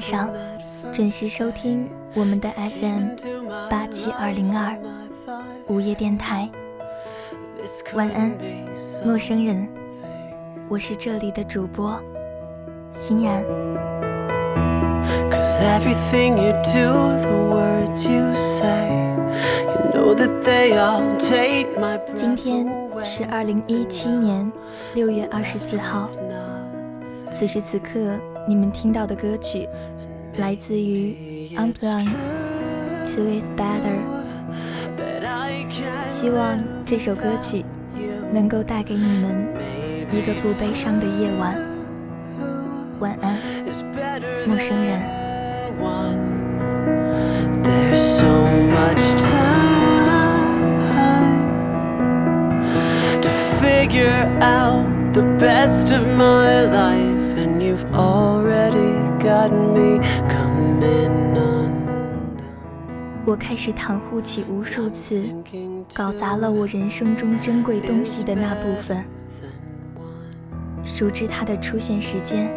上准时收听我们的 FM 八七二零二午夜电台。晚安，陌生人，我是这里的主播欣然。今天是二零一七年六月二十四号。此时此刻，你们听到的歌曲来自于《Unplugged》，Two is better。希望这首歌曲能够带给你们一个不悲伤的夜晚。晚安，陌生人。我开始袒护起无数次搞砸了我人生中珍贵东西的那部分，熟知它的出现时间，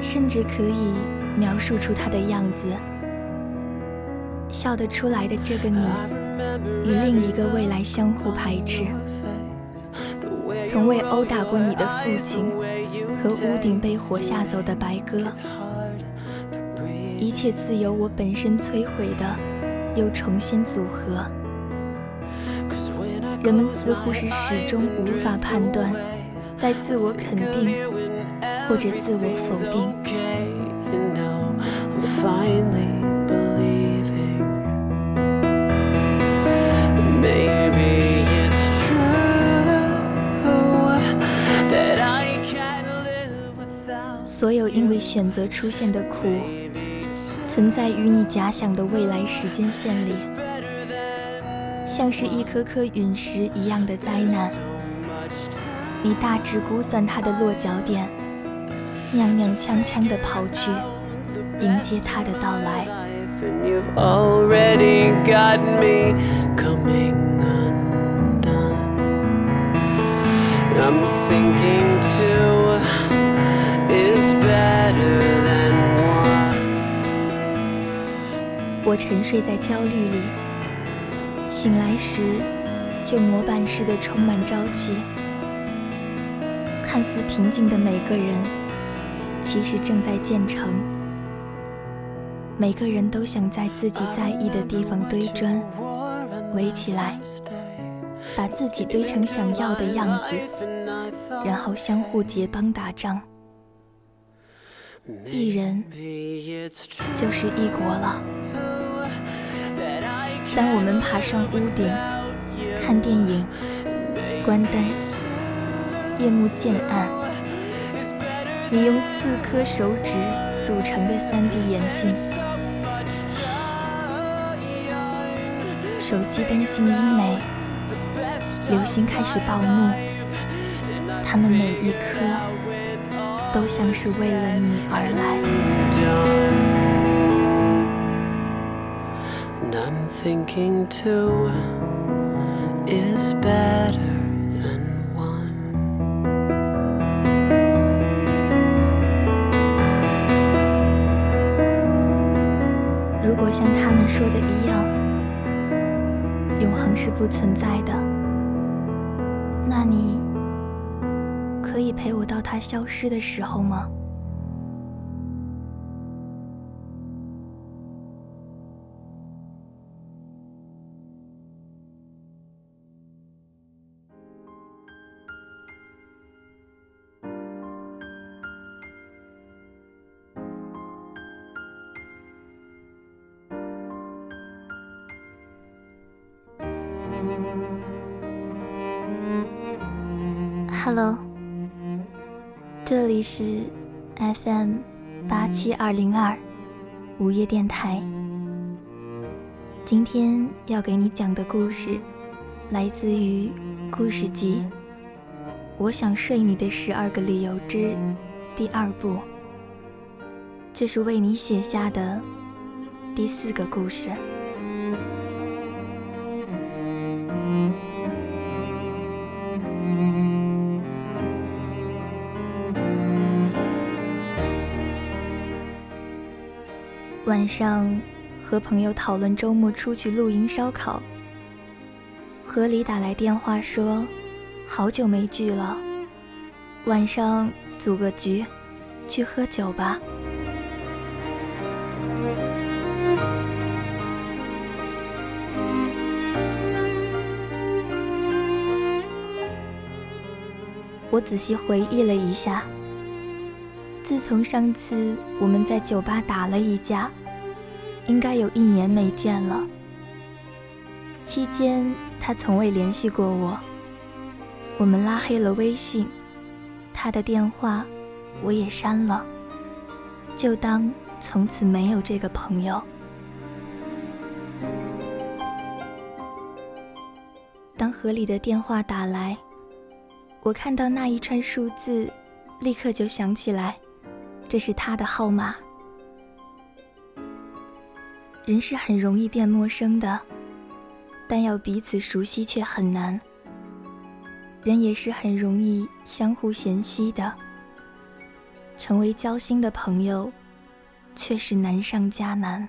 甚至可以描述出它的样子。笑得出来的这个你，与另一个未来相互排斥。从未殴打过你的父亲，和屋顶被火吓走的白鸽，一切自由我本身摧毁的，又重新组合。人们似乎是始终无法判断，在自我肯定或者自我否定。所有因为选择出现的苦，存在于你假想的未来时间线里，像是一颗颗陨石一样的灾难。你大致估算它的落脚点，踉踉跄跄地跑去，迎接它的到来。我沉睡在焦虑里，醒来时就模板似的充满朝气。看似平静的每个人，其实正在建成。每个人都想在自己在意的地方堆砖，围起来，把自己堆成想要的样子，然后相互结帮打仗。一人就是一国了。当我们爬上屋顶看电影，关灯，夜幕渐暗，你用四颗手指组成的 3D 眼镜，手机灯静音没，流星开始暴怒，它们每一颗都像是为了你而来。Thinking two is better than one. 如果像他们说的一样永恒是不存在的那你可以陪我到它消失的时候吗？？Hello，这里是 FM 八七二零二午夜电台。今天要给你讲的故事，来自于故事集《我想睡你的十二个理由》之第二部。这是为你写下的第四个故事。晚上和朋友讨论周末出去露营烧烤。何里打来电话说，好久没聚了，晚上组个局，去喝酒吧。我仔细回忆了一下，自从上次我们在酒吧打了一架，应该有一年没见了。期间他从未联系过我，我们拉黑了微信，他的电话我也删了，就当从此没有这个朋友。当河里的电话打来。我看到那一串数字，立刻就想起来，这是他的号码。人是很容易变陌生的，但要彼此熟悉却很难。人也是很容易相互嫌隙的，成为交心的朋友，却是难上加难。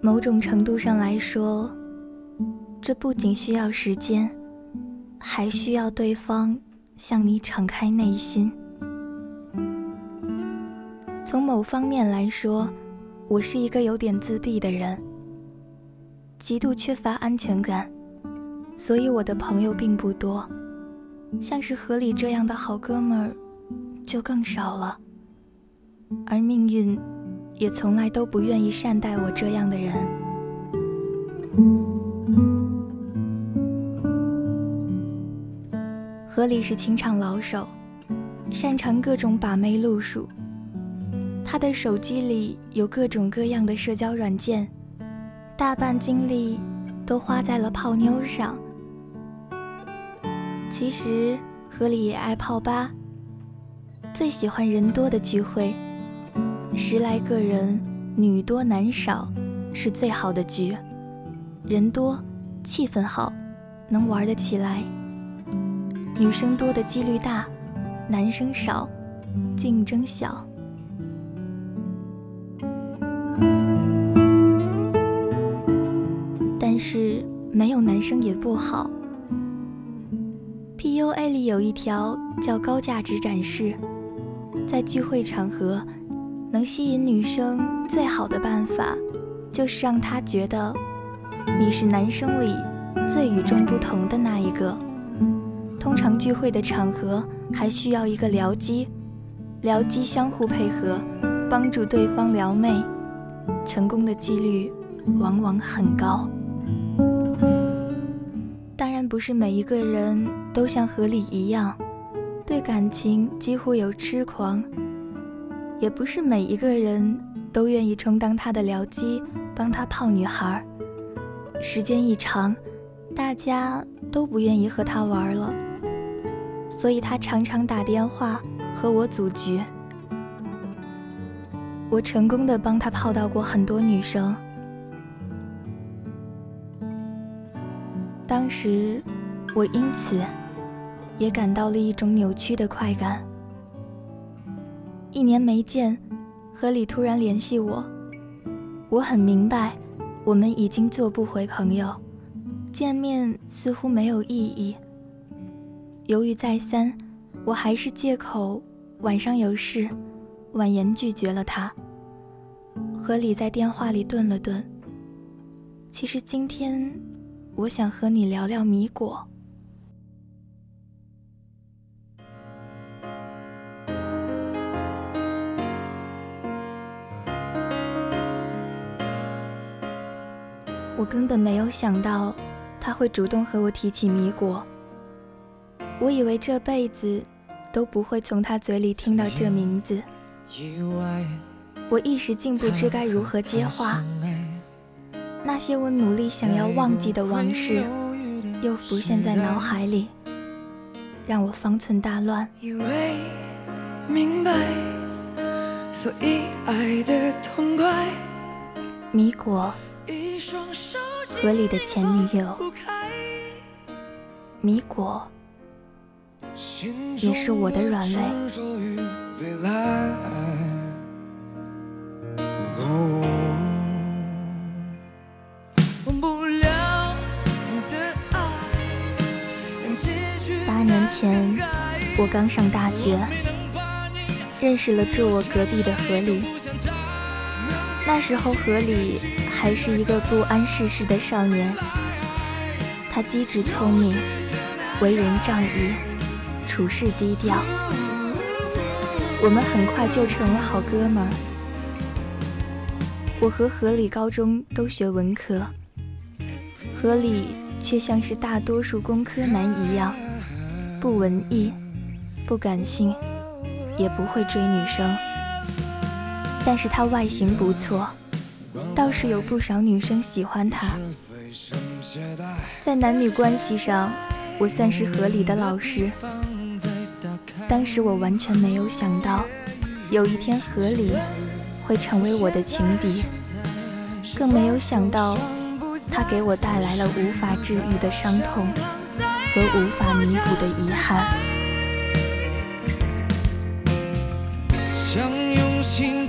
某种程度上来说，这不仅需要时间，还需要对方向你敞开内心。从某方面来说，我是一个有点自闭的人，极度缺乏安全感，所以我的朋友并不多，像是河里这样的好哥们儿就更少了，而命运。也从来都不愿意善待我这样的人。何里是情场老手，擅长各种把妹路数。他的手机里有各种各样的社交软件，大半精力都花在了泡妞上。其实何里也爱泡吧，最喜欢人多的聚会。十来个人，女多男少，是最好的局。人多，气氛好，能玩得起来。女生多的几率大，男生少，竞争小。但是没有男生也不好。PUA 里有一条叫高价值展示，在聚会场合。能吸引女生最好的办法，就是让她觉得你是男生里最与众不同的那一个。通常聚会的场合还需要一个僚机，僚机相互配合，帮助对方撩妹，成功的几率往往很高。当然，不是每一个人都像何里一样，对感情几乎有痴狂。也不是每一个人都愿意充当他的僚机，帮他泡女孩。时间一长，大家都不愿意和他玩了，所以他常常打电话和我组局。我成功的帮他泡到过很多女生。当时，我因此也感到了一种扭曲的快感。一年没见，何里突然联系我，我很明白，我们已经做不回朋友，见面似乎没有意义。犹豫再三，我还是借口晚上有事，婉言拒绝了他。何里在电话里顿了顿，其实今天我想和你聊聊米果。我根本没有想到他会主动和我提起米果。我以为这辈子都不会从他嘴里听到这名字。我一时竟不知该如何接话。那些我努力想要忘记的往事，又浮现在脑海里，让我方寸大乱。以为明白，所以爱的痛快。米果。河里的前女友米果，也是我的软肋。八年前，我刚上大学，认识了住我隔壁的何里。那时候，何里还是一个不谙世事的少年。他机智聪明，为人仗义，处事低调。我们很快就成了好哥们儿。我和何里高中都学文科，何里却像是大多数工科男一样，不文艺，不感性，也不会追女生。但是他外形不错，倒是有不少女生喜欢他。在男女关系上，我算是合理的老师。当时我完全没有想到，有一天合理会成为我的情敌，更没有想到他给我带来了无法治愈的伤痛和无法弥补的遗憾。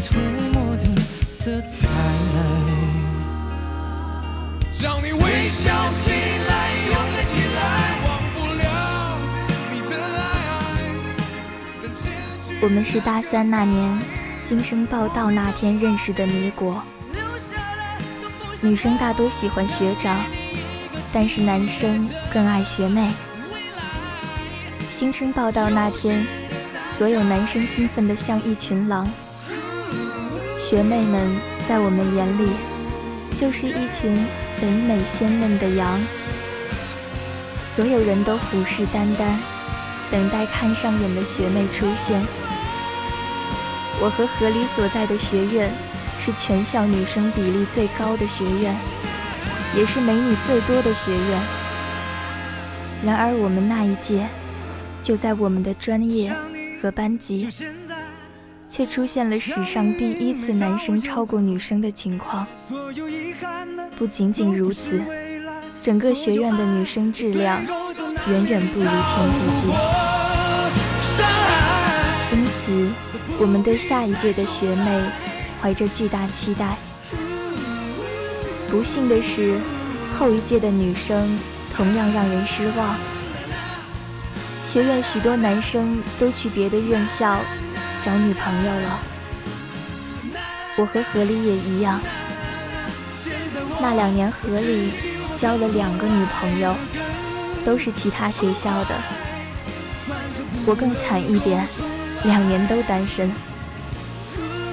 涂抹的色彩。叫你微笑起，我们是大三那年新生报道那天认识的米果。女生大多喜欢学长，但是男生更爱学妹。新生报道那天，所有男生兴奋得像一群狼。学妹们在我们眼里就是一群肥美鲜嫩的羊，所有人都虎视眈眈，等待看上眼的学妹出现。我和何里所在的学院是全校女生比例最高的学院，也是美女最多的学院。然而我们那一届，就在我们的专业和班级。却出现了史上第一次男生超过女生的情况。不仅仅如此，整个学院的女生质量远远不如前几届。我们对下一届的学妹怀着巨大期待。不幸的是，后一届的女生同样让人失望。学院许多男生都去别的院校。找女朋友了，我和何里也一样。那两年，何里交了两个女朋友，都是其他学校的。我更惨一点，两年都单身，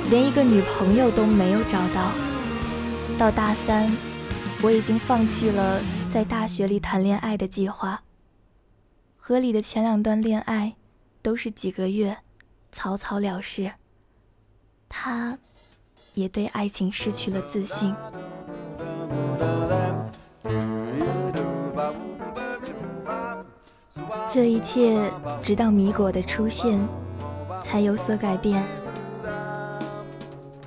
连一个女朋友都没有找到。到大三，我已经放弃了在大学里谈恋爱的计划。何里的前两段恋爱，都是几个月。草草了事，他也对爱情失去了自信。这一切直到米果的出现才有所改变。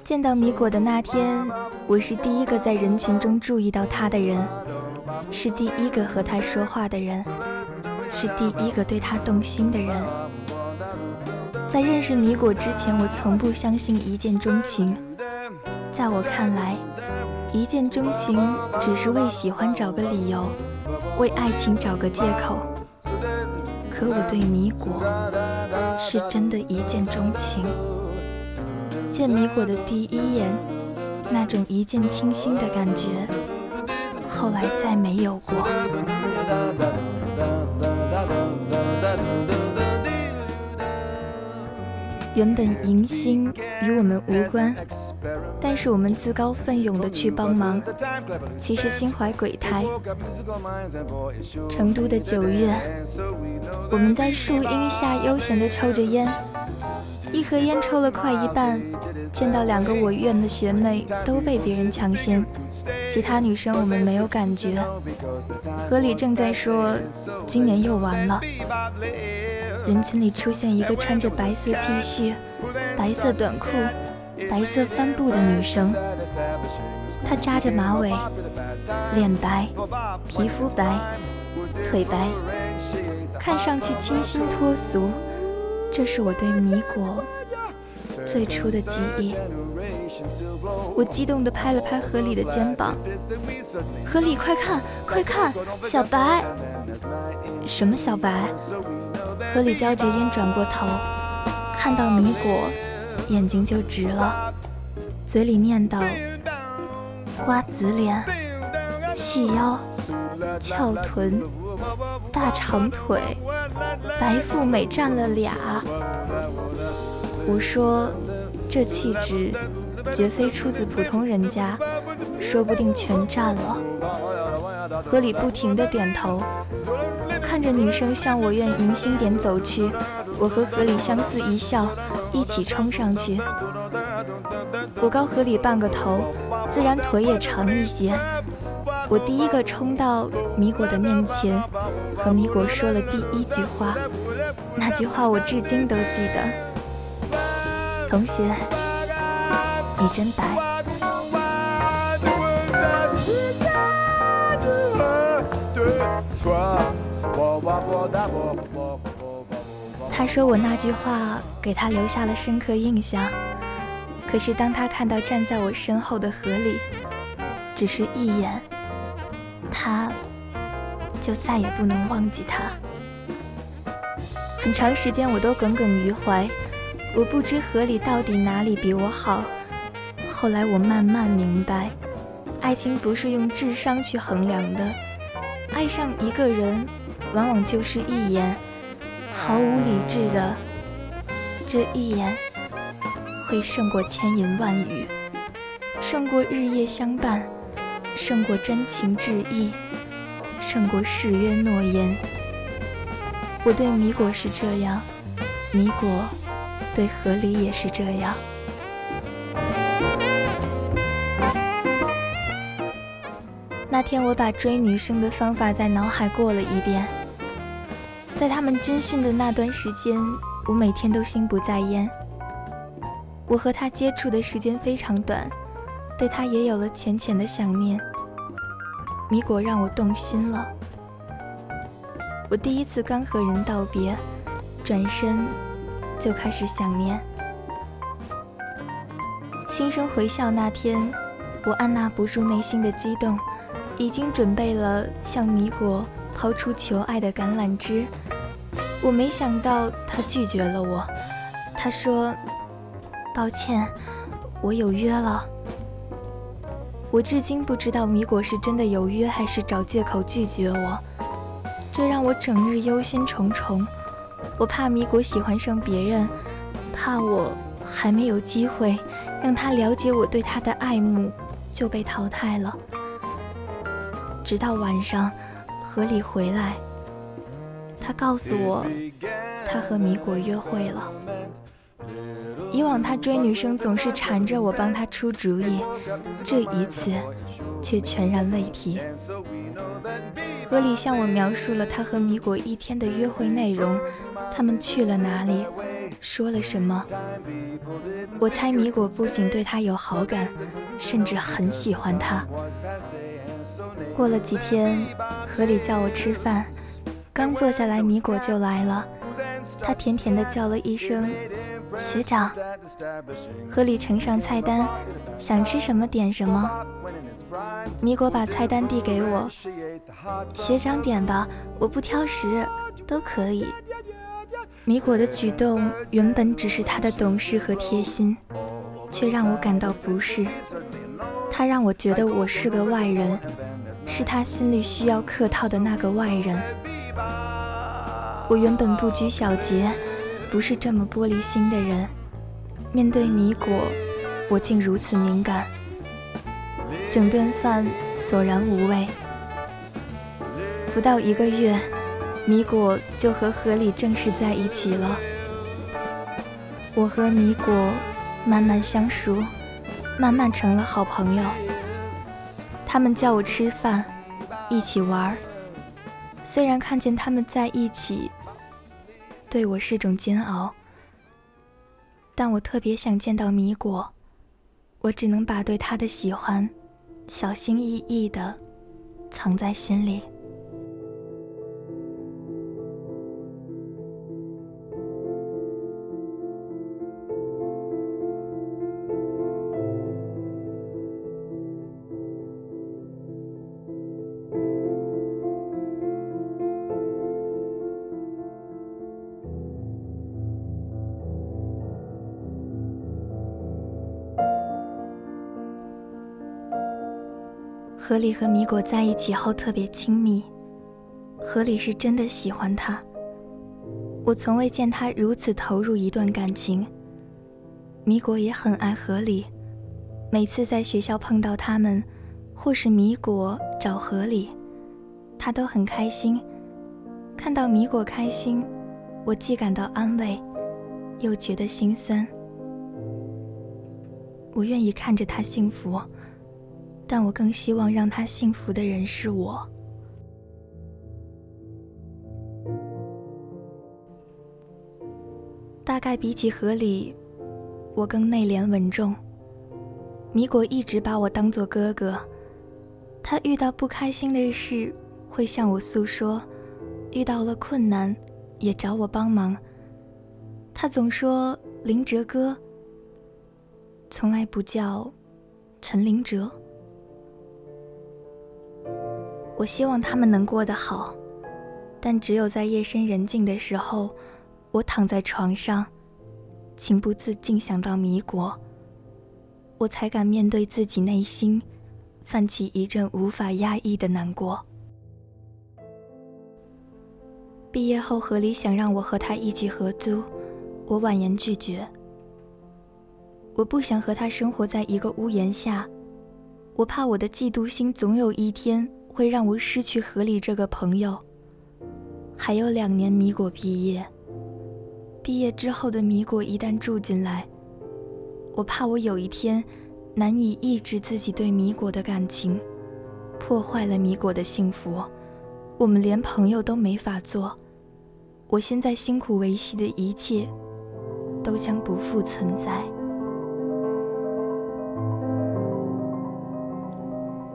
见到米果的那天，我是第一个在人群中注意到他的人，是第一个和他说话的人，是第一个对他动心的人。在认识米果之前，我从不相信一见钟情。在我看来，一见钟情只是为喜欢找个理由，为爱情找个借口。可我对米果是真的一见钟情。见米果的第一眼，那种一见倾心的感觉，后来再没有过。原本迎新与我们无关，但是我们自告奋勇的去帮忙，其实心怀鬼胎。成都的九月，我们在树荫下悠闲的抽着烟，一盒烟抽了快一半，见到两个我院的学妹都被别人抢先，其他女生我们没有感觉。何里正在说，今年又完了。人群里出现一个穿着白色 T 恤、白色短裤、白色帆布的女生，她扎着马尾，脸白，皮肤白，腿白，看上去清新脱俗。这是我对米果最初的记忆。我激动地拍了拍河里的肩膀：“河里，快看，快看，小白！什么小白？”河里叼着烟转过头，看到米果，眼睛就直了，嘴里念叨：“瓜子脸，细腰，翘臀，大长腿，白富美占了俩。”我说：“这气质。”绝非出自普通人家，说不定全占了。河里不停地点头，看着女生向我院迎新点走去，我和河里相视一笑，一起冲上去。我高河里半个头，自然腿也长一些。我第一个冲到米果的面前，和米果说了第一句话，那句话我至今都记得，同学。你真白。他说我那句话给他留下了深刻印象，可是当他看到站在我身后的河里，只是一眼，他就再也不能忘记他。很长时间我都耿耿于怀，我不知河里到底哪里比我好。后来我慢慢明白，爱情不是用智商去衡量的，爱上一个人，往往就是一眼，毫无理智的，这一眼，会胜过千言万语，胜过日夜相伴，胜过真情挚意，胜过誓约诺言。我对米果是这样，米果对河里也是这样。那天我把追女生的方法在脑海过了一遍，在他们军训的那段时间，我每天都心不在焉。我和他接触的时间非常短，对他也有了浅浅的想念。米果让我动心了。我第一次刚和人道别，转身就开始想念。新生回校那天，我按捺不住内心的激动。已经准备了向米果抛出求爱的橄榄枝，我没想到他拒绝了我。他说：“抱歉，我有约了。”我至今不知道米果是真的有约，还是找借口拒绝我。这让我整日忧心忡忡。我怕米果喜欢上别人，怕我还没有机会让他了解我对他的爱慕，就被淘汰了。直到晚上，河里回来，他告诉我，他和米果约会了。以往他追女生总是缠着我帮他出主意，这一次却全然未提。河里向我描述了他和米果一天的约会内容，他们去了哪里，说了什么。我猜米果不仅对他有好感，甚至很喜欢他。过了几天，河里叫我吃饭，刚坐下来，米果就来了。他甜甜的叫了一声“学长”。河里呈上菜单，想吃什么点什么。米果把菜单递给我，学长点吧，我不挑食，都可以。米果的举动原本只是他的懂事和贴心，却让我感到不适。他让我觉得我是个外人，是他心里需要客套的那个外人。我原本不拘小节，不是这么玻璃心的人，面对米果，我竟如此敏感。整顿饭索然无味。不到一个月，米果就和河里正式在一起了。我和米果慢慢相熟。慢慢成了好朋友。他们叫我吃饭，一起玩虽然看见他们在一起，对我是种煎熬，但我特别想见到米果。我只能把对他的喜欢，小心翼翼的藏在心里。河里和米果在一起后特别亲密，河里是真的喜欢他。我从未见他如此投入一段感情。米果也很爱河里，每次在学校碰到他们，或是米果找河里，他都很开心。看到米果开心，我既感到安慰，又觉得心酸。我愿意看着他幸福。但我更希望让他幸福的人是我。大概比起河里，我更内敛稳重。米果一直把我当做哥哥，他遇到不开心的事会向我诉说，遇到了困难也找我帮忙。他总说林哲哥，从来不叫陈林哲。我希望他们能过得好，但只有在夜深人静的时候，我躺在床上，情不自禁想到米果，我才敢面对自己内心，泛起一阵无法压抑的难过。毕业后，何理想让我和他一起合租，我婉言拒绝。我不想和他生活在一个屋檐下，我怕我的嫉妒心总有一天。会让我失去河里这个朋友。还有两年米果毕业，毕业之后的米果一旦住进来，我怕我有一天难以抑制自己对米果的感情，破坏了米果的幸福，我们连朋友都没法做。我现在辛苦维系的一切，都将不复存在。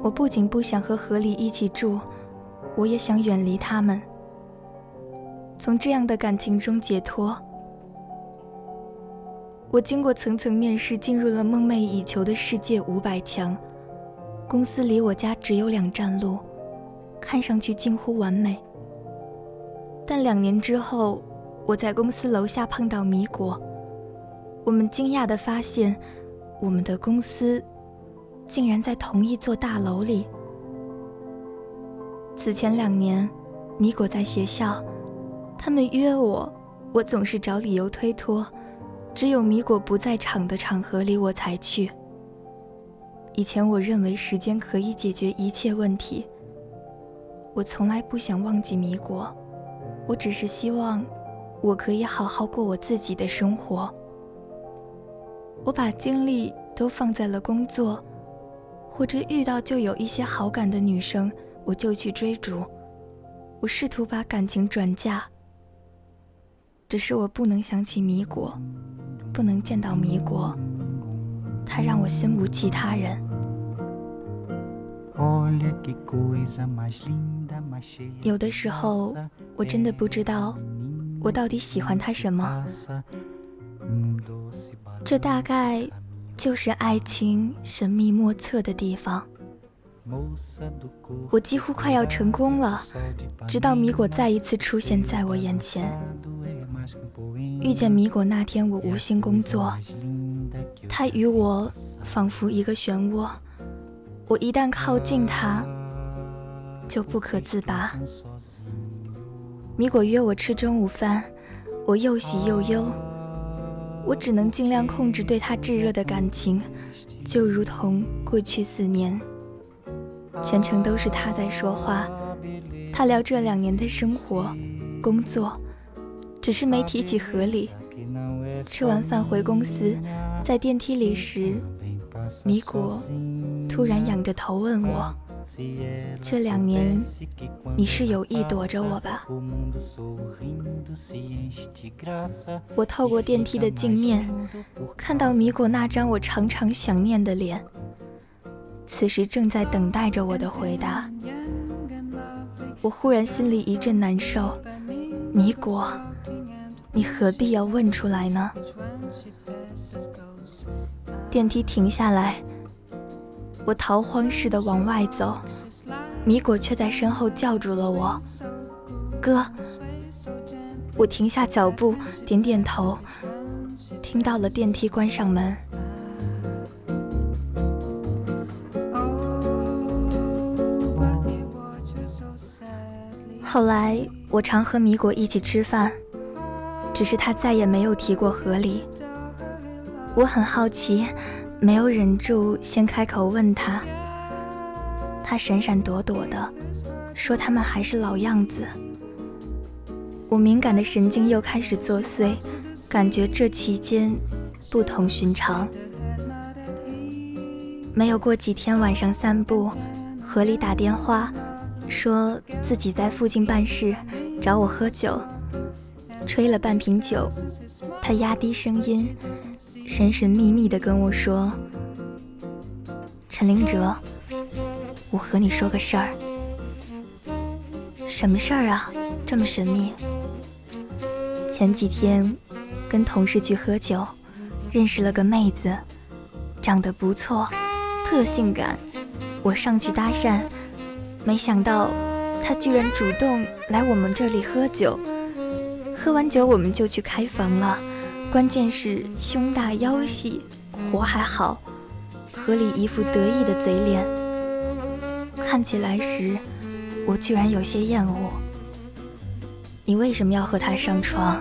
我不仅不想和河里一起住，我也想远离他们，从这样的感情中解脱。我经过层层面试，进入了梦寐以求的世界五百强。公司离我家只有两站路，看上去近乎完美。但两年之后，我在公司楼下碰到米果，我们惊讶地发现，我们的公司。竟然在同一座大楼里。此前两年，米果在学校，他们约我，我总是找理由推脱，只有米果不在场的场合里我才去。以前我认为时间可以解决一切问题，我从来不想忘记米果，我只是希望我可以好好过我自己的生活。我把精力都放在了工作。或者遇到就有一些好感的女生，我就去追逐。我试图把感情转嫁，只是我不能想起米果，不能见到米果，他让我心无其他人。有的时候，我真的不知道，我到底喜欢他什么。这大概。就是爱情神秘莫测的地方。我几乎快要成功了，直到米果再一次出现在我眼前。遇见米果那天，我无心工作，他与我仿佛一个漩涡，我一旦靠近他，就不可自拔。米果约我吃中午饭，我又喜又忧。我只能尽量控制对他炙热的感情，就如同过去四年，全程都是他在说话。他聊这两年的生活、工作，只是没提起河里。吃完饭回公司，在电梯里时，米果突然仰着头问我。这两年，你是有意躲着我吧？我透过电梯的镜面，看到米果那张我常常想念的脸，此时正在等待着我的回答。我忽然心里一阵难受。米果，你何必要问出来呢？电梯停下来，我逃荒似的往外走，米果却在身后叫住了我：“哥。”我停下脚步，点点头，听到了电梯关上门。后来我常和米果一起吃饭，只是他再也没有提过河里。我很好奇，没有忍住先开口问他。他闪闪躲躲的，说他们还是老样子。我敏感的神经又开始作祟，感觉这期间不同寻常。没有过几天晚上散步，河里打电话，说自己在附近办事，找我喝酒。吹了半瓶酒，他压低声音，神神秘秘地跟我说：“陈林哲，我和你说个事儿。什么事儿啊？这么神秘？”前几天跟同事去喝酒，认识了个妹子，长得不错，特性感。我上去搭讪，没想到她居然主动来我们这里喝酒。喝完酒我们就去开房了，关键是胸大腰细，活还好，河里一副得意的嘴脸。看起来时，我居然有些厌恶。你为什么要和他上床？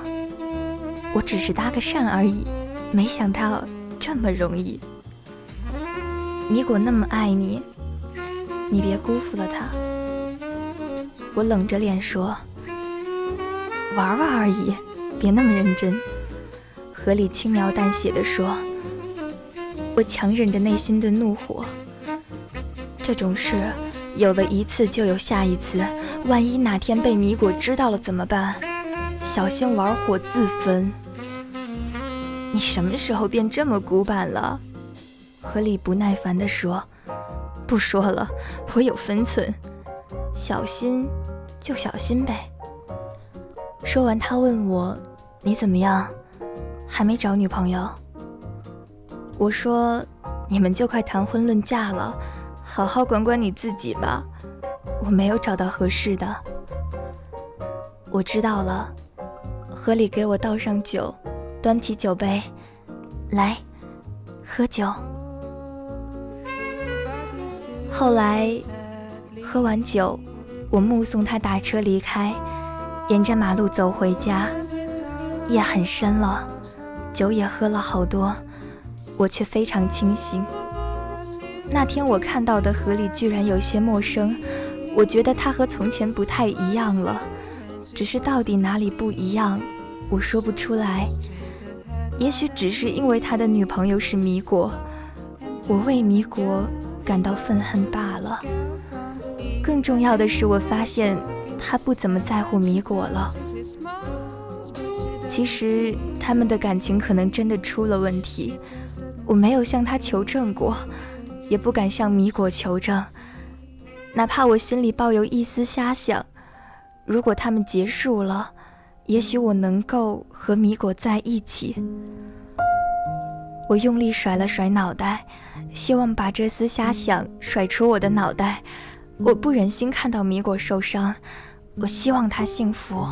我只是搭个讪而已，没想到这么容易。米果那么爱你，你别辜负了他。我冷着脸说：“玩玩而已，别那么认真。”何里轻描淡写的说：“我强忍着内心的怒火，这种事有了一次就有下一次。”万一哪天被米果知道了怎么办？小心玩火自焚！你什么时候变这么古板了？何里不耐烦地说：“不说了，我有分寸，小心就小心呗。”说完，他问我：“你怎么样？还没找女朋友？”我说：“你们就快谈婚论嫁了，好好管管你自己吧。”我没有找到合适的。我知道了，河里给我倒上酒，端起酒杯，来，喝酒。后来喝完酒，我目送他打车离开，沿着马路走回家。夜很深了，酒也喝了好多，我却非常清醒。那天我看到的河里居然有些陌生。我觉得他和从前不太一样了，只是到底哪里不一样，我说不出来。也许只是因为他的女朋友是米果，我为米果感到愤恨罢了。更重要的是，我发现他不怎么在乎米果了。其实他们的感情可能真的出了问题，我没有向他求证过，也不敢向米果求证。哪怕我心里抱有一丝瞎想，如果他们结束了，也许我能够和米果在一起。我用力甩了甩脑袋，希望把这丝瞎想甩出我的脑袋。我不忍心看到米果受伤，我希望他幸福。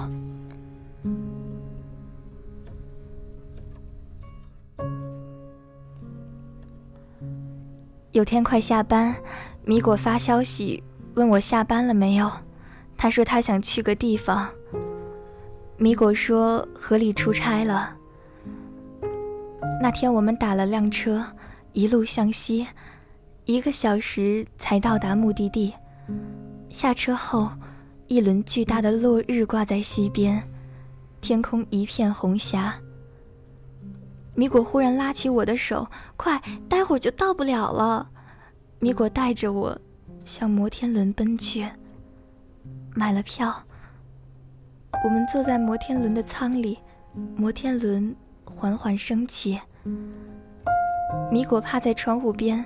有天快下班，米果发消息。问我下班了没有？他说他想去个地方。米果说河里出差了。那天我们打了辆车，一路向西，一个小时才到达目的地。下车后，一轮巨大的落日挂在西边，天空一片红霞。米果忽然拉起我的手：“快，待会儿就到不了了。”米果带着我。向摩天轮奔去。买了票，我们坐在摩天轮的舱里，摩天轮缓缓升起。米果趴在窗户边，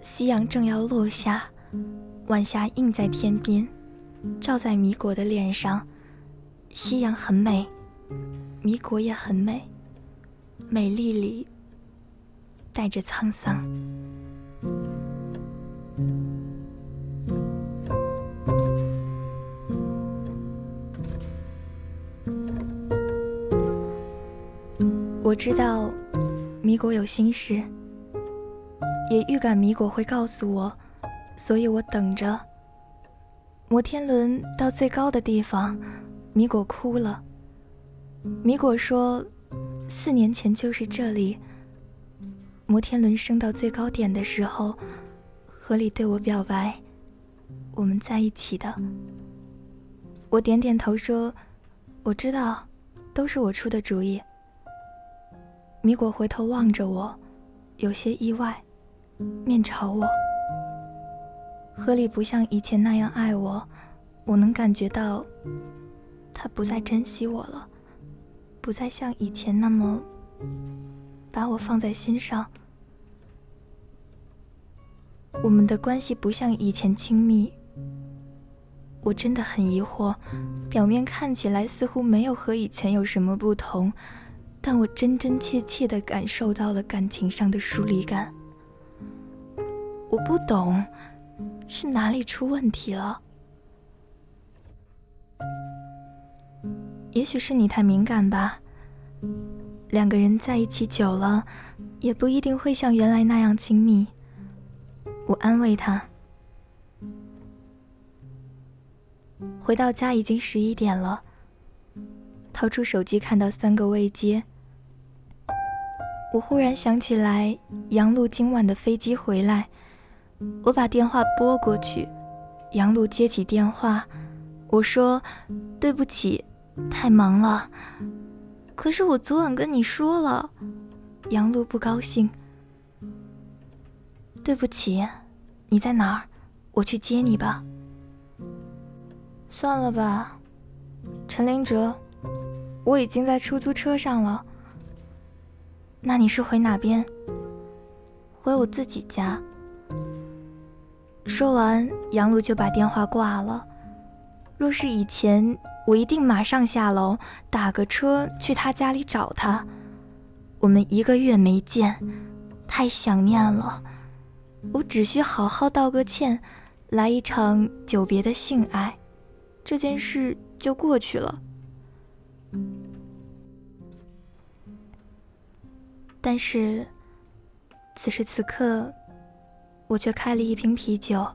夕阳正要落下，晚霞映在天边。照在米果的脸上。夕阳很美，米果也很美，美丽里带着沧桑。我知道米果有心事，也预感米果会告诉我，所以我等着。摩天轮到最高的地方，米果哭了。米果说，四年前就是这里。摩天轮升到最高点的时候，河里对我表白，我们在一起的。我点点头说，我知道，都是我出的主意。米果回头望着我，有些意外，面朝我。河里不像以前那样爱我，我能感觉到，他不再珍惜我了，不再像以前那么把我放在心上。我们的关系不像以前亲密。我真的很疑惑，表面看起来似乎没有和以前有什么不同。但我真真切切的感受到了感情上的疏离感。我不懂，是哪里出问题了？也许是你太敏感吧。两个人在一起久了，也不一定会像原来那样亲密。我安慰他。回到家已经十一点了，掏出手机看到三个未接。我忽然想起来，杨璐今晚的飞机回来，我把电话拨过去，杨璐接起电话，我说：“对不起，太忙了。”可是我昨晚跟你说了，杨璐不高兴。对不起，你在哪儿？我去接你吧。算了吧，陈林哲，我已经在出租车上了。那你是回哪边？回我自己家。说完，杨璐就把电话挂了。若是以前，我一定马上下楼，打个车去他家里找他。我们一个月没见，太想念了。我只需好好道个歉，来一场久别的性爱，这件事就过去了。但是，此时此刻，我却开了一瓶啤酒，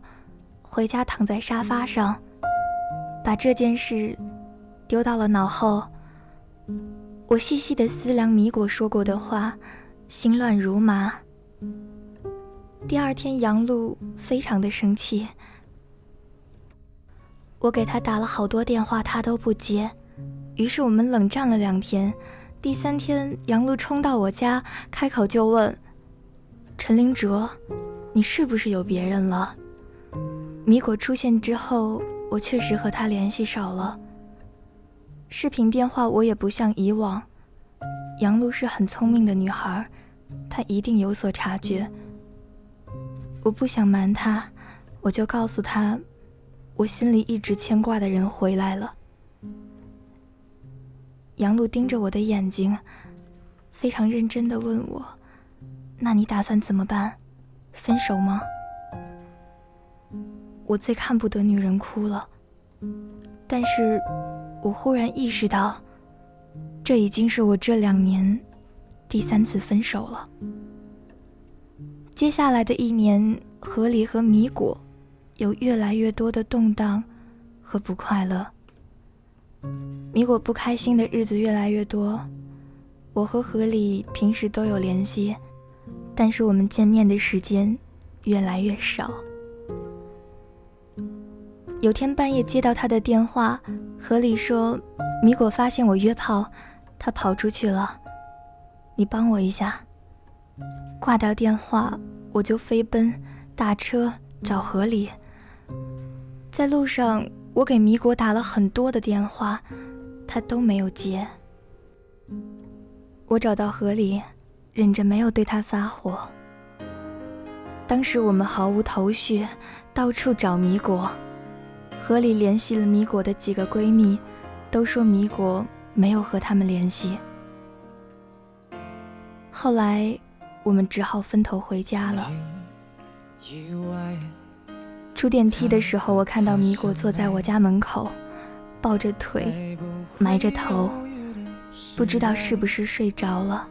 回家躺在沙发上，把这件事丢到了脑后。我细细的思量米果说过的话，心乱如麻。第二天，杨璐非常的生气，我给他打了好多电话，他都不接，于是我们冷战了两天。第三天，杨璐冲到我家，开口就问：“陈林哲，你是不是有别人了？”米果出现之后，我确实和他联系少了。视频电话我也不像以往。杨璐是很聪明的女孩，她一定有所察觉。我不想瞒她，我就告诉她，我心里一直牵挂的人回来了。杨璐盯着我的眼睛，非常认真的问我：“那你打算怎么办？分手吗？”我最看不得女人哭了，但是我忽然意识到，这已经是我这两年第三次分手了。接下来的一年，河里和米果有越来越多的动荡和不快乐。米果不开心的日子越来越多，我和何里平时都有联系，但是我们见面的时间越来越少。有天半夜接到他的电话，何里说米果发现我约炮，他跑出去了，你帮我一下。挂掉电话，我就飞奔打车找何里，在路上。我给米果打了很多的电话，他都没有接。我找到何里，忍着没有对他发火。当时我们毫无头绪，到处找米果。河里联系了米果的几个闺蜜，都说米果没有和他们联系。后来，我们只好分头回家了。出电梯的时候，我看到米果坐在我家门口，抱着腿，埋着头，不知道是不是睡着了。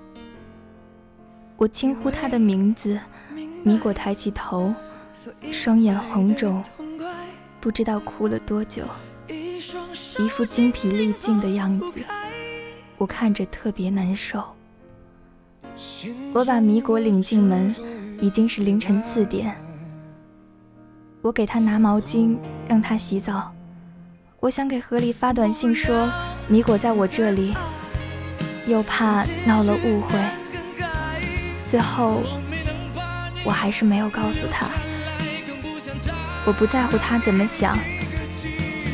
我轻呼他的名字，米果抬起头，双眼红肿，不知道哭了多久，一副精疲力尽的样子，我看着特别难受。我把米果领进门，已经是凌晨四点。我给他拿毛巾，让他洗澡。我想给何丽发短信说米果在我这里，又怕闹了误会。最后，我还是没有告诉他。我不在乎他怎么想。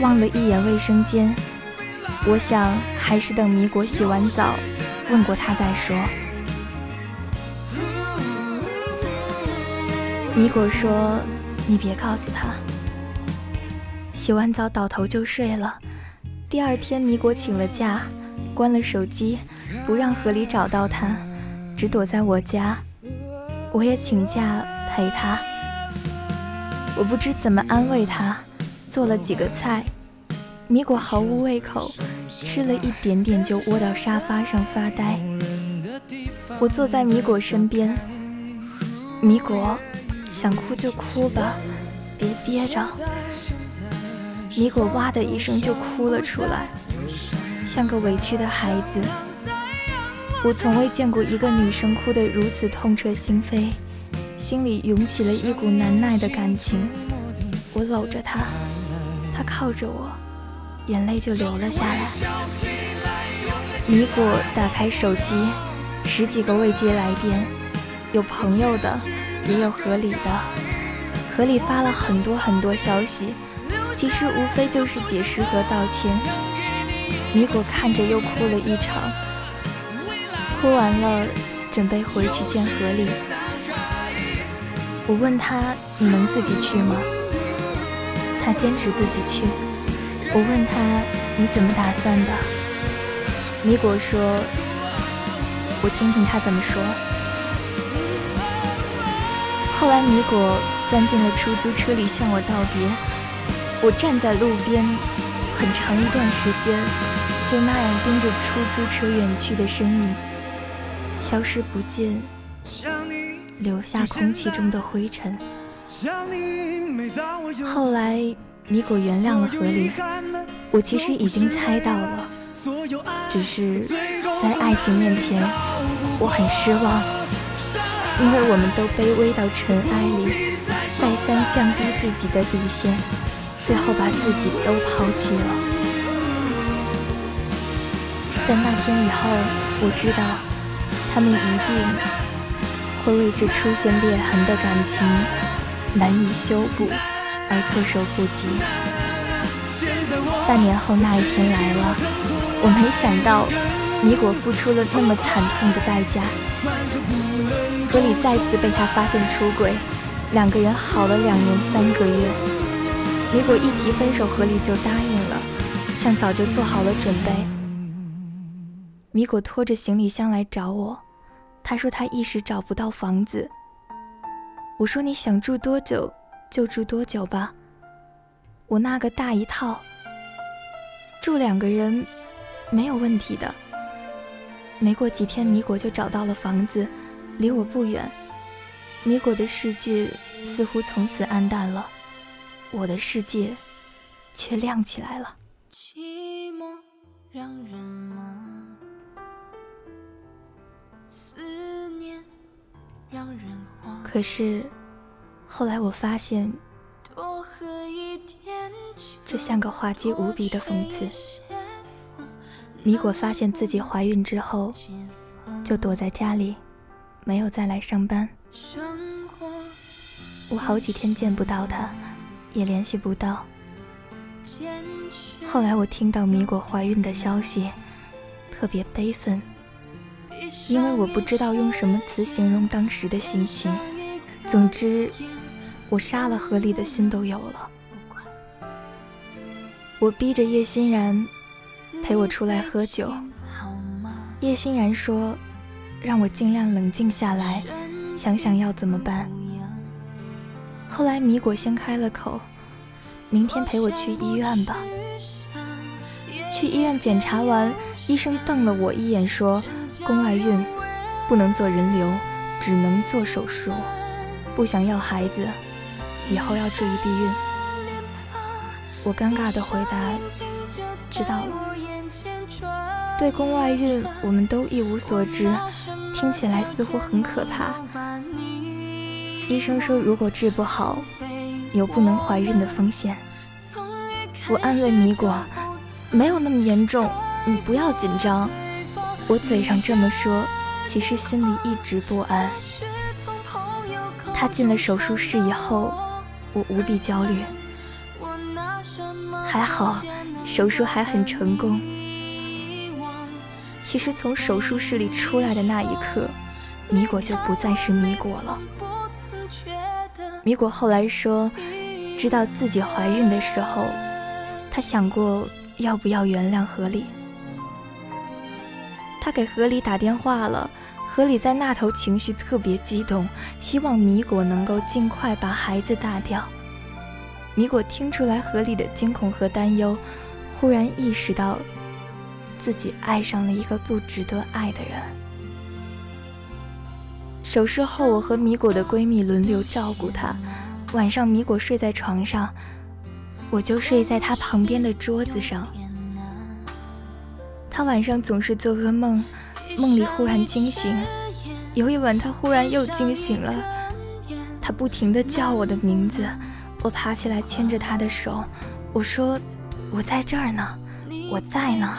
望了一眼卫生间，我想还是等米果洗完澡，问过他再说。米果说：“你别告诉他。”洗完澡倒头就睡了。第二天，米果请了假，关了手机，不让何里找到他，只躲在我家。我也请假陪他。我不知怎么安慰他，做了几个菜，米果毫无胃口，吃了一点点就窝到沙发上发呆。我坐在米果身边，米果。想哭就哭吧，别憋着。米果哇的一声就哭了出来，像个委屈的孩子。我从未见过一个女生哭得如此痛彻心扉，心里涌起了一股难耐的感情。我搂着她，她靠着我，眼泪就流了下来。米果打开手机，十几个未接来电，有朋友的。也有河里的，河里发了很多很多消息，其实无非就是解释和道歉。米果看着又哭了一场，哭完了准备回去见河里。我问他：“你能自己去吗？”他坚持自己去。我问他：“你怎么打算的？”米果说：“我听听他怎么说。”后来，米果钻进了出租车里向我道别。我站在路边，很长一段时间就那样盯着出租车远去的身影，消失不见，留下空气中的灰尘。后来，米果原谅了何里，我其实已经猜到了，只是在爱情面前，我很失望。因为我们都卑微到尘埃里，再三降低自己的底线，最后把自己都抛弃了。但那天以后，我知道他们一定会为这出现裂痕的感情难以修补而措手不及。半年后那一天来了，我没想到米果付出了那么惨痛的代价。何里再次被他发现出轨，两个人好了两年三个月。米果一提分手，何里就答应了，像早就做好了准备。米果拖着行李箱来找我，他说他一时找不到房子。我说你想住多久就住多久吧，我那个大一套，住两个人没有问题的。没过几天，米果就找到了房子。离我不远，米果的世界似乎从此暗淡了，我的世界却亮起来了。寂寞让人可是后来我发现，这像个滑稽无比的讽刺。米果发现自己怀孕之后，就躲在家里。没有再来上班，我好几天见不到他，也联系不到。后来我听到米果怀孕的消息，特别悲愤，因为我不知道用什么词形容当时的心情。总之，我杀了何里的心都有了。我逼着叶欣然陪我出来喝酒。叶欣然说，让我尽量冷静下来，想想要怎么办。后来米果先开了口，明天陪我去医院吧。去医院检查完，医生瞪了我一眼，说宫外孕，不能做人流，只能做手术。不想要孩子，以后要注意避孕。我尴尬的回答：“知道了。”对宫外孕，我们都一无所知，听起来似乎很可怕。医生说，如果治不好，有不能怀孕的风险。我安慰米果：“没有那么严重，你不要紧张。”我嘴上这么说，其实心里一直不安。他进了手术室以后，我无比焦虑。还好，手术还很成功。其实从手术室里出来的那一刻，米果就不再是米果了。米果后来说，知道自己怀孕的时候，他想过要不要原谅何理。他给何理打电话了。何理在那头情绪特别激动，希望米果能够尽快把孩子打掉。米果听出来何理的惊恐和担忧，忽然意识到自己爱上了一个不值得爱的人。手术后，我和米果的闺蜜轮流照顾她。晚上，米果睡在床上，我就睡在她旁边的桌子上。他晚上总是做噩梦。梦里忽然惊醒，有一晚他忽然又惊醒了，他不停地叫我的名字，我爬起来牵着他的手，我说我在这儿呢，我在呢。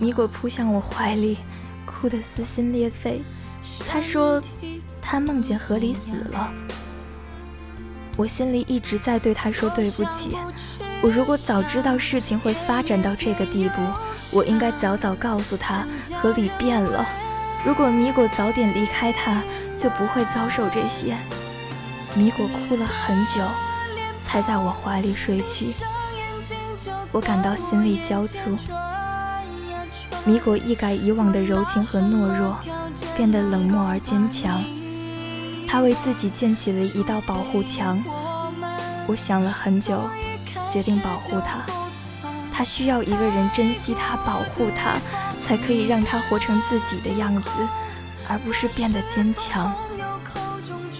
米果扑向我怀里，哭得撕心裂肺。他说他梦见河里死了，我心里一直在对他说对不起。我如果早知道事情会发展到这个地步。我应该早早告诉他，河里变了。如果米果早点离开他，就不会遭受这些。米果哭了很久，才在我怀里睡去。我感到心力交瘁。米果一改以往的柔情和懦弱，变得冷漠而坚强。他为自己建起了一道保护墙。我想了很久，决定保护他。他需要一个人珍惜他、保护他，才可以让他活成自己的样子，而不是变得坚强。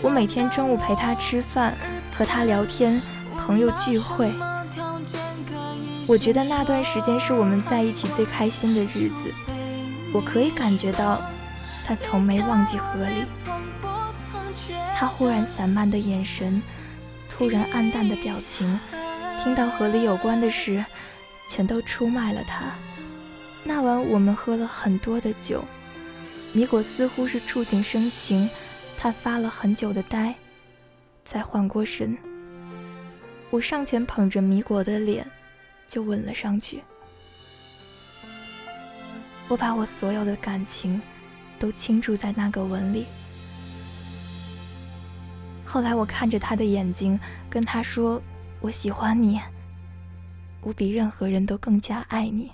我每天中午陪他吃饭，和他聊天，朋友聚会。我觉得那段时间是我们在一起最开心的日子。我可以感觉到，他从没忘记河里。他忽然散漫的眼神，突然暗淡的表情，听到和你有关的事。全都出卖了他。那晚我们喝了很多的酒，米果似乎是触景生情，他发了很久的呆，才缓过神。我上前捧着米果的脸，就吻了上去。我把我所有的感情都倾注在那个吻里。后来我看着他的眼睛，跟他说：“我喜欢你。”我比任何人都更加爱你，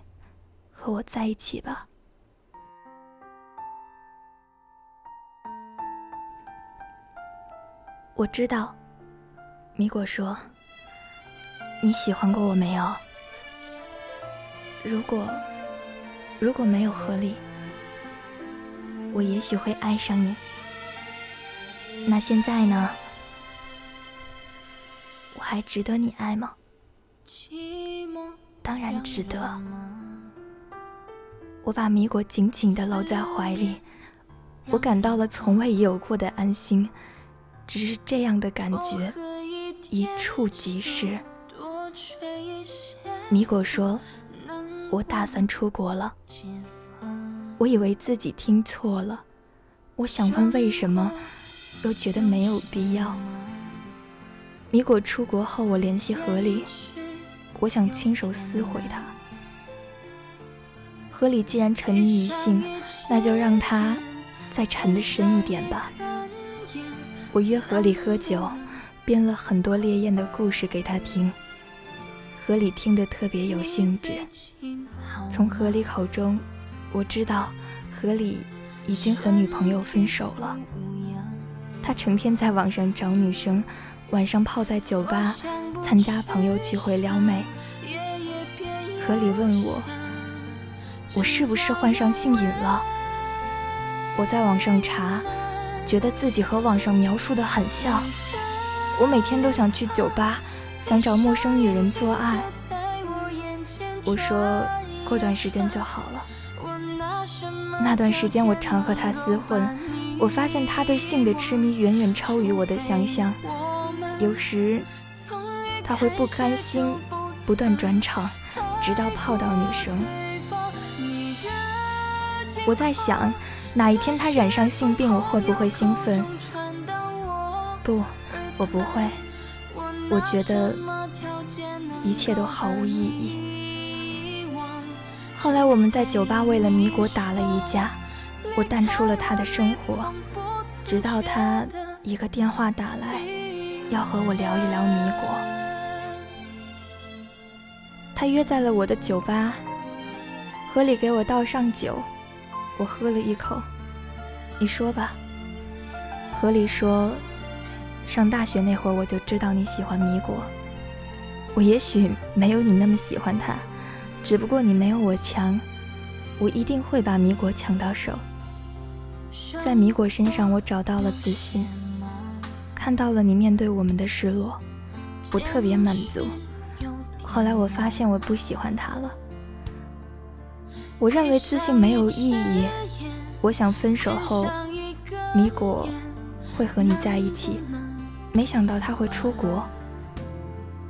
和我在一起吧。我知道，米果说：“你喜欢过我没有？如果如果没有合理，我也许会爱上你。那现在呢？还值得你爱吗？”当然值得。我把米果紧紧地搂在怀里，我感到了从未有过的安心。只是这样的感觉，一触即逝。米果说：“我打算出国了。”我以为自己听错了，我想问为什么，又觉得没有必要。米果出国后，我联系何理。我想亲手撕毁他。何里既然沉迷于性，那就让他再沉得深一点吧。我约何里喝酒，编了很多烈焰的故事给他听。何里听得特别有兴致。从何里口中，我知道何里已经和女朋友分手了。他成天在网上找女生，晚上泡在酒吧，参加朋友聚会撩妹。何里问我，我是不是患上性瘾了？我在网上查，觉得自己和网上描述的很像。我每天都想去酒吧，想找陌生女人做爱。我说过段时间就好了。那段时间我常和他厮混，我发现他对性的痴迷远远超于我的想象。有时他会不甘心，不断转场，直到泡到女生。我在想，哪一天他染上性病，我会不会兴奋？不。我不会，我觉得一切都毫无意义。后来我们在酒吧为了米果打了一架，我淡出了他的生活，直到他一个电话打来，要和我聊一聊米果。他约在了我的酒吧，河里给我倒上酒，我喝了一口。你说吧，河里说。上大学那会儿，我就知道你喜欢米果。我也许没有你那么喜欢他，只不过你没有我强。我一定会把米果抢到手。在米果身上，我找到了自信，看到了你面对我们的失落，我特别满足。后来我发现我不喜欢他了。我认为自信没有意义。我想分手后，米果会和你在一起。没想到他会出国。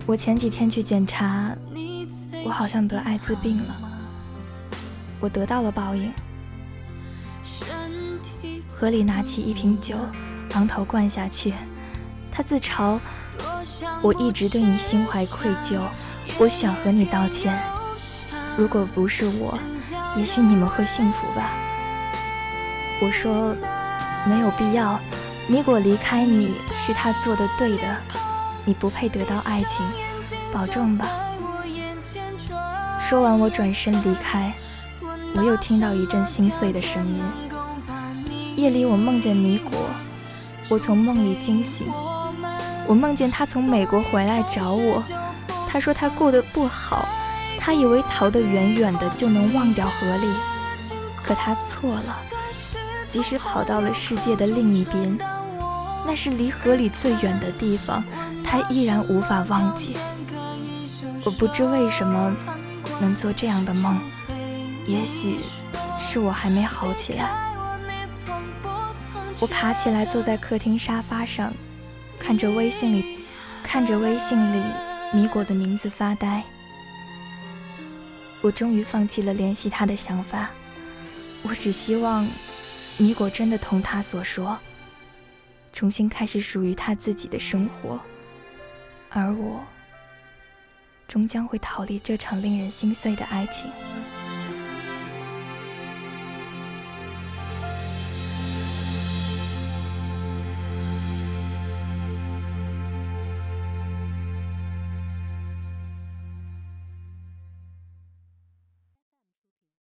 我前几天去检查，我好像得艾滋病了。我得到了报应。河里拿起一瓶酒，昂头灌下去。他自嘲：“我一直对你心怀愧疚，我想和你道歉。如果不是我，也许你们会幸福吧。”我说：“没有必要。”米果离开你是他做的对的，你不配得到爱情，保重吧。说完，我转身离开。我又听到一阵心碎的声音。夜里，我梦见米果，我从梦里惊醒。我梦见他从美国回来找我，他说他过得不好，他以为逃得远远的就能忘掉河里，可他错了。即使跑到了世界的另一边。那是离河里最远的地方，他依然无法忘记。我不知为什么能做这样的梦，也许是我还没好起来。我爬起来，坐在客厅沙发上，看着微信里，看着微信里米果的名字发呆。我终于放弃了联系他的想法，我只希望米果真的同他所说。重新开始属于他自己的生活，而我终将会逃离这场令人心碎的爱情。